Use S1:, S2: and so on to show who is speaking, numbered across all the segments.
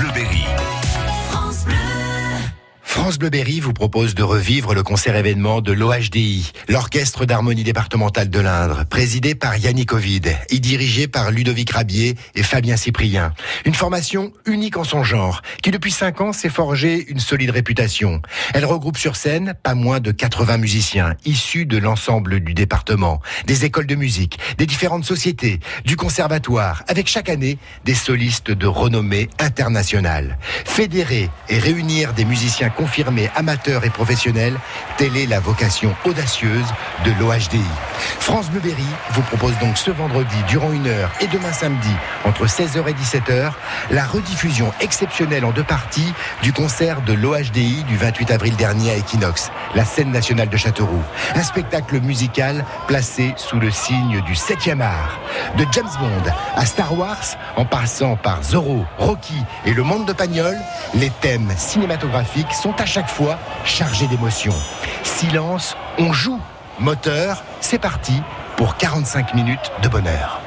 S1: Bleuberry.
S2: France Bleu Berry vous propose de revivre le concert événement de l'OHDI, l'Orchestre d'harmonie départementale de l'Indre, présidé par Yannick Ovid et dirigé par Ludovic Rabier et Fabien Cyprien. Une formation unique en son genre, qui depuis cinq ans s'est forgé une solide réputation. Elle regroupe sur scène pas moins de 80 musiciens, issus de l'ensemble du département, des écoles de musique, des différentes sociétés, du conservatoire, avec chaque année des solistes de renommée internationale. Fédérer et réunir des musiciens confirmés amateurs et professionnels, telle est la vocation audacieuse de l'OHDI. France Bleu vous propose donc ce vendredi, durant une heure, et demain samedi, entre 16h et 17h, la rediffusion exceptionnelle en deux parties du concert de l'OHDI du 28 avril dernier à Equinox, la scène nationale de Châteauroux. Un spectacle musical placé sous le signe du 7e art. De James Bond à Star Wars, en passant par Zorro, Rocky et le monde de Pagnol, les thèmes cinématographiques sont à chaque fois chargés d'émotion. Silence, on joue. Moteur, c'est parti pour 45 minutes de bonheur.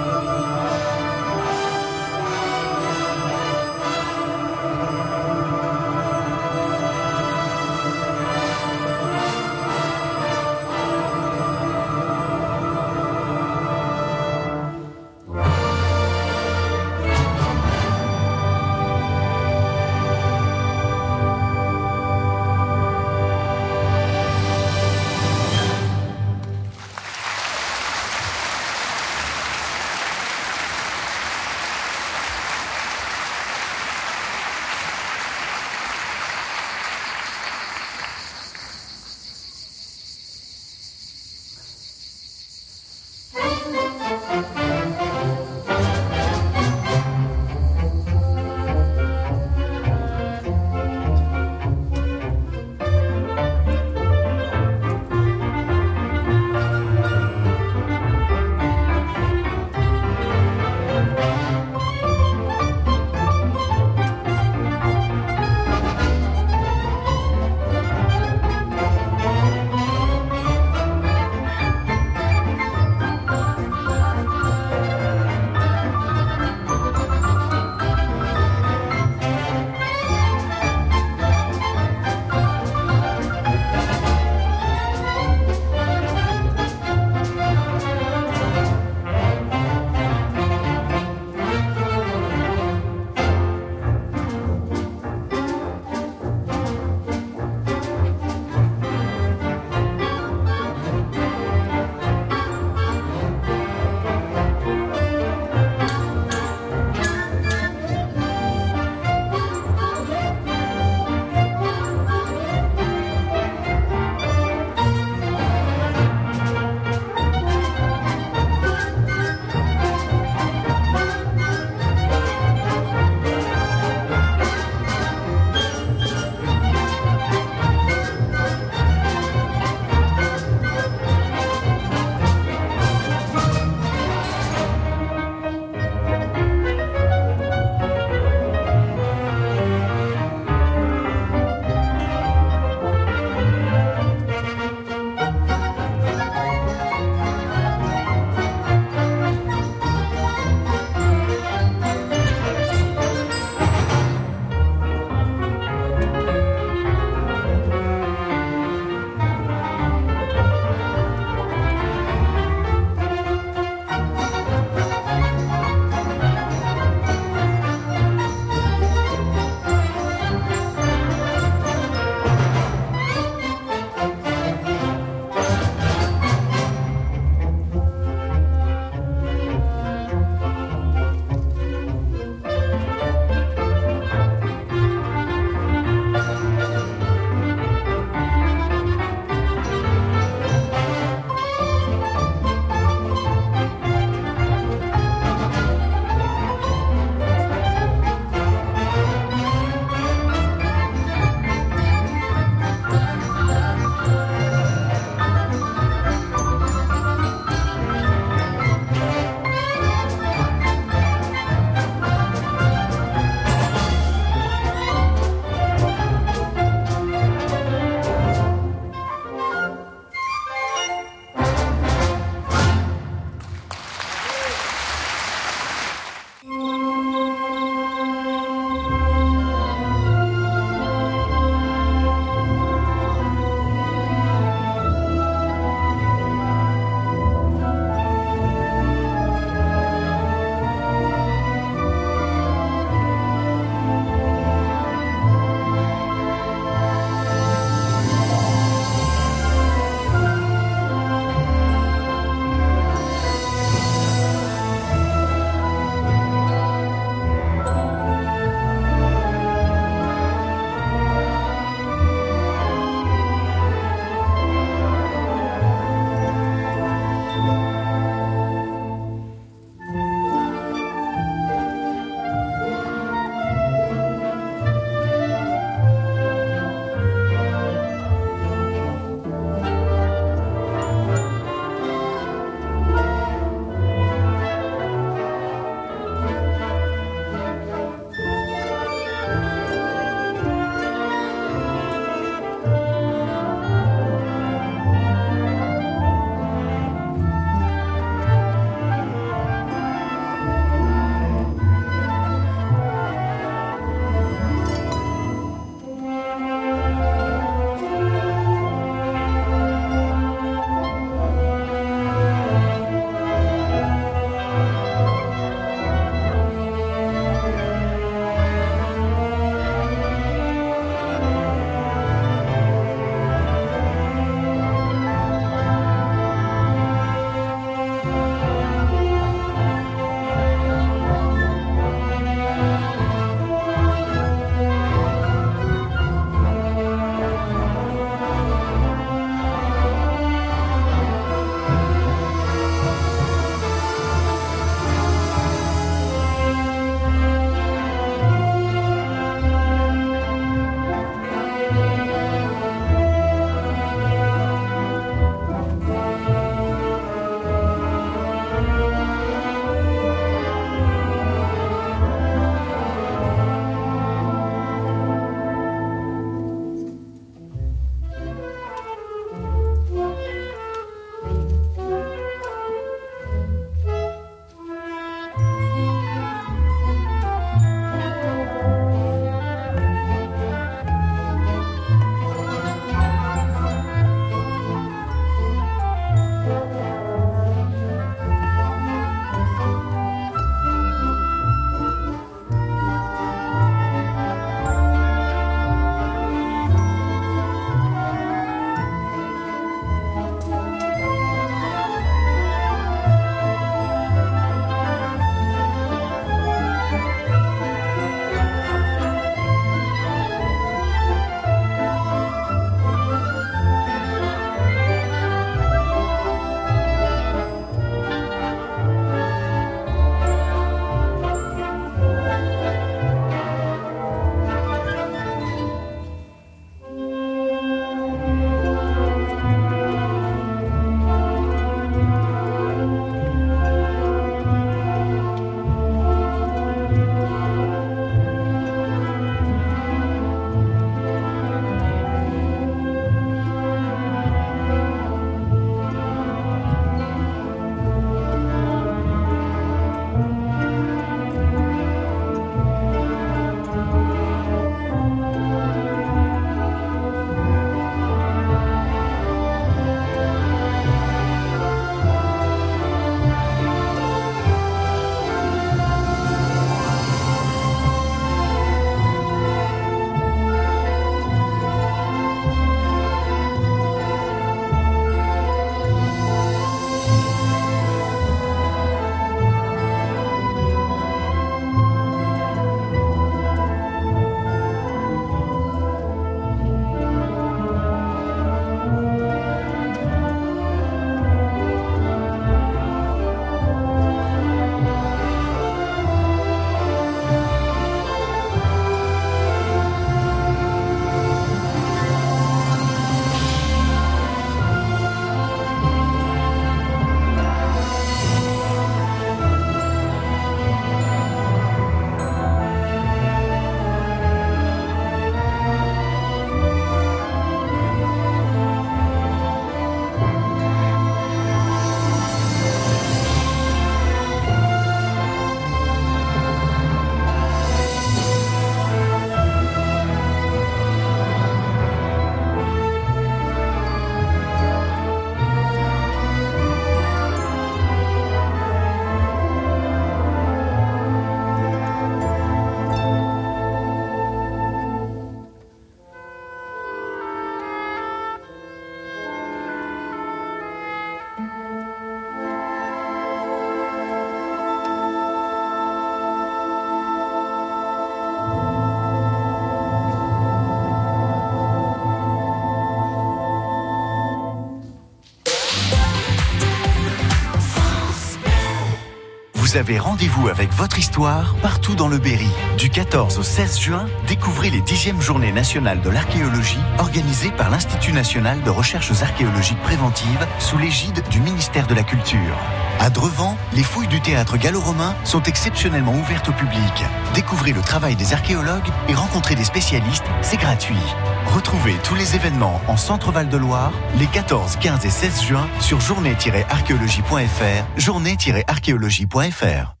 S1: Vous avez rendez-vous avec votre histoire partout dans le Berry. Du 14 au 16 juin, découvrez les 10e journées nationales de l'archéologie organisées par l'Institut national de recherches archéologiques préventives sous l'égide du ministère de la Culture. À Drevant, les fouilles du théâtre gallo-romain sont exceptionnellement ouvertes au public. Découvrez le travail des archéologues et rencontrez des spécialistes, c'est gratuit. Retrouvez tous les événements en Centre-Val de Loire les 14, 15 et 16 juin sur journée-archéologie.fr, journée-archéologie.fr.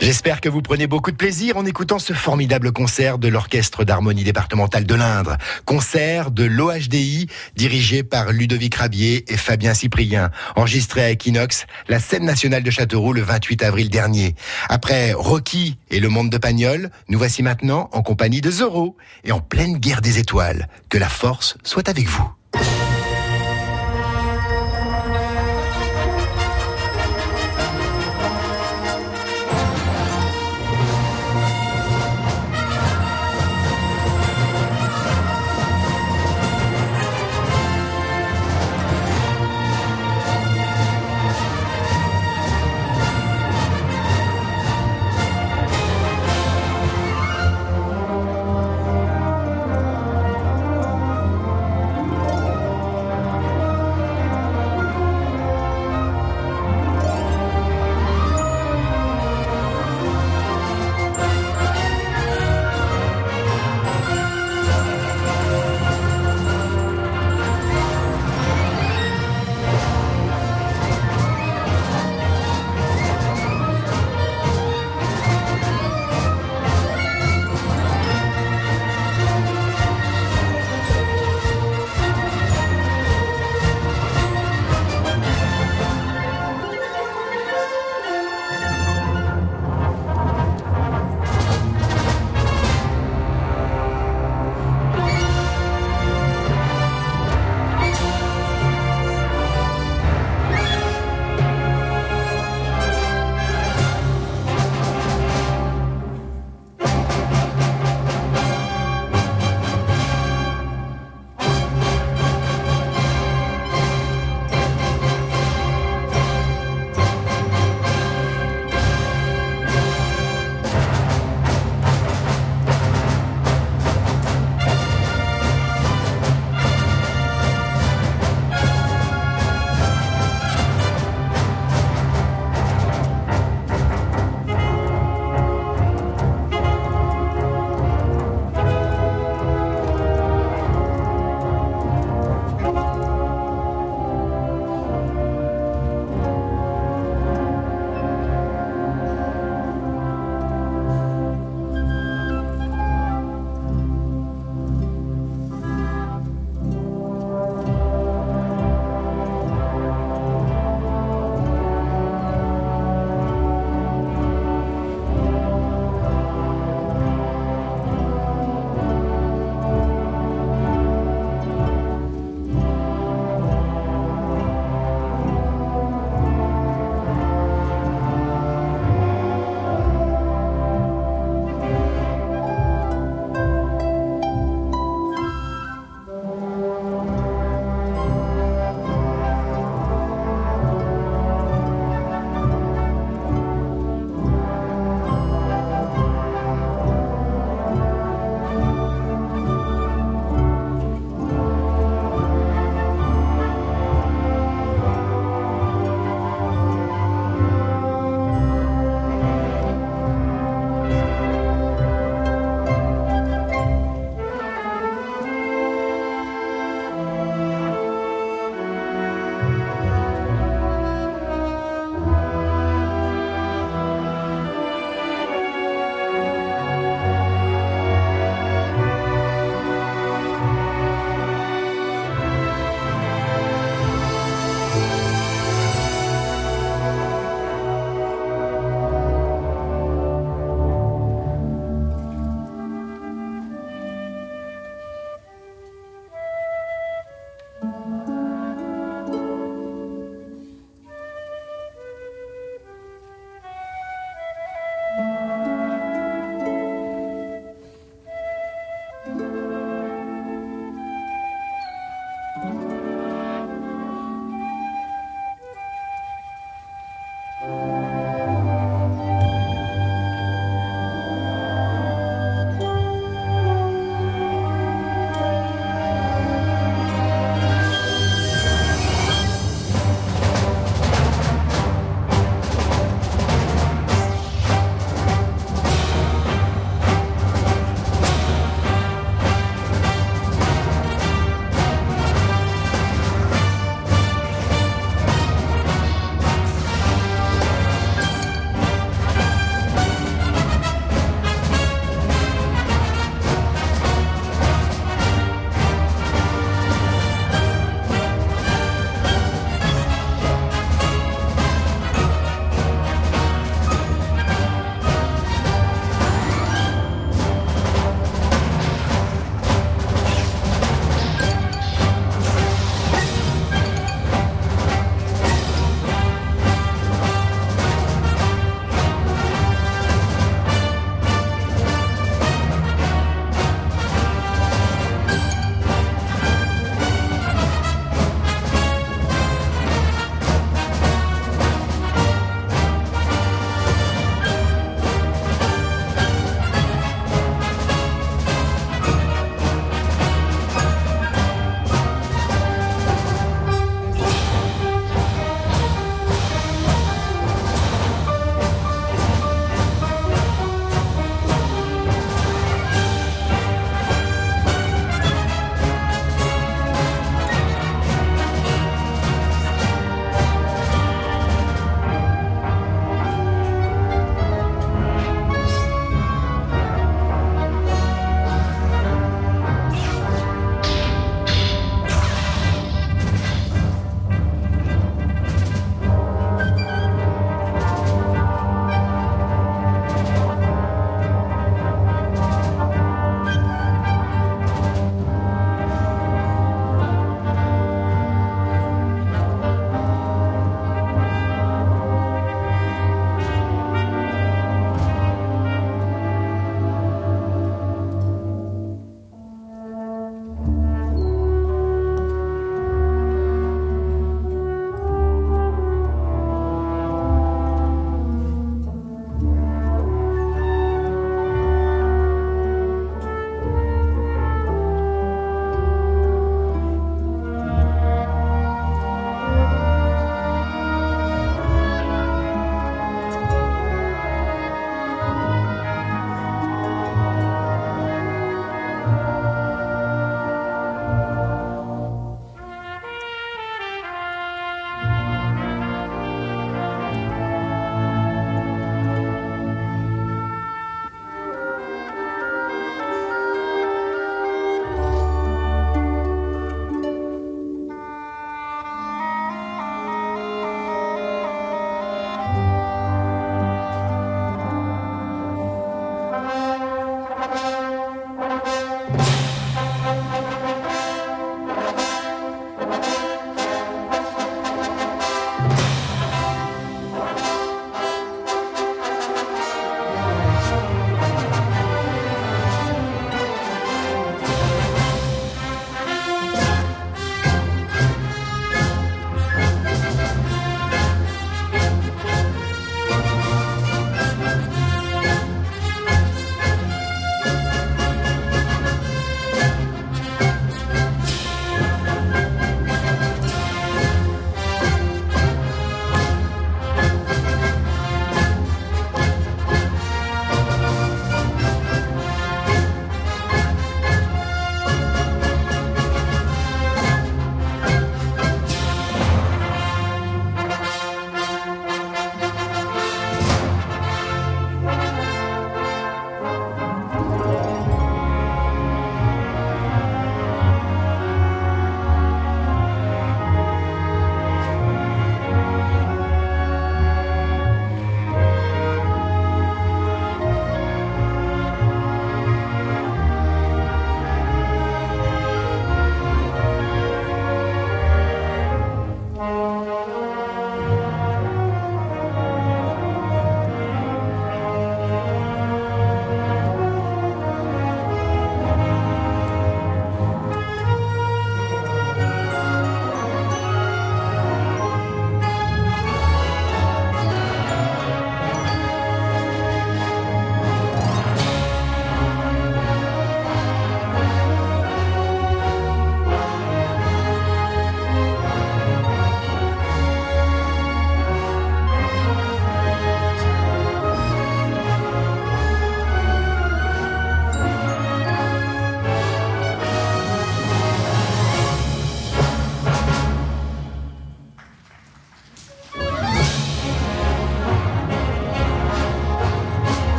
S2: J'espère que vous prenez beaucoup de plaisir en écoutant ce formidable concert de l'Orchestre d'harmonie départementale de l'Indre. Concert de l'OHDI dirigé par Ludovic Rabier et Fabien Cyprien, enregistré à Equinox, la scène nationale de Châteauroux le 28 avril dernier. Après Rocky et le monde de Pagnol, nous voici maintenant en compagnie de Zorro et en pleine guerre des étoiles. Que la force soit avec vous.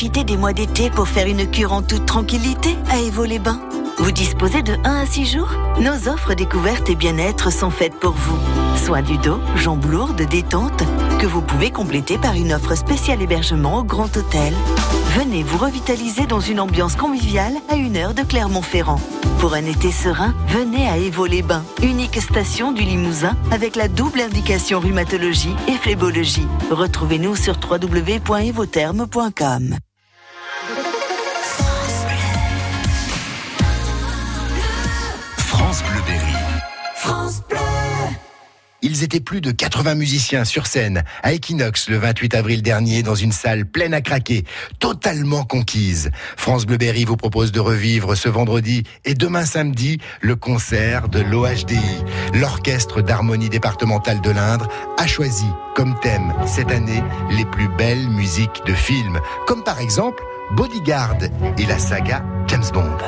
S3: Profiter des mois d'été pour faire une cure en toute tranquillité à Évaux-les-Bains. Vous disposez de 1 à 6 jours? Nos offres découvertes et bien-être sont faites pour vous. Soins du dos, jambes lourdes, détente, que vous pouvez compléter par une offre spéciale hébergement au Grand Hôtel. Venez vous revitaliser dans une ambiance conviviale à une heure de Clermont-Ferrand. Pour un été serein, venez à Évaux-les-Bains, unique station du Limousin avec la double indication rhumatologie et phlébologie. Retrouvez-nous sur www.evotherme.com.
S4: Ils étaient plus de 80 musiciens sur scène à Equinox le 28 avril dernier dans une salle pleine à craquer, totalement conquise. France Bleu Berry vous propose de revivre ce vendredi et demain samedi le concert de l'OHDI. L'Orchestre d'harmonie départementale de l'Indre a choisi comme thème cette année les plus belles musiques de films, comme par exemple Bodyguard et la saga James Bond.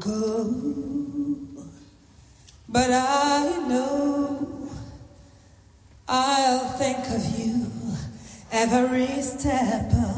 S4: go, but I know I'll think of you every step. of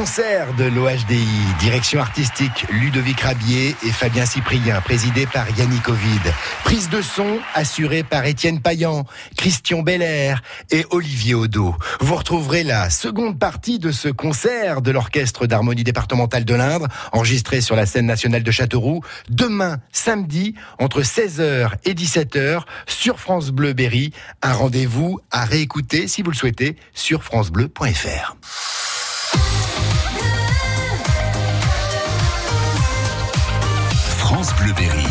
S2: concert de l'OHDI, direction artistique Ludovic Rabier et Fabien Cyprien, présidé par Yannick Ovid. Prise de son assurée par Étienne Payan, Christian Belair et Olivier Odo. Vous retrouverez la seconde partie de ce concert de l'Orchestre d'harmonie départementale de l'Indre, enregistré sur la scène nationale de Châteauroux, demain samedi entre 16h et 17h sur France Bleu Berry. Un rendez-vous à réécouter si vous le souhaitez sur francebleu.fr.
S1: France Bleu Berry.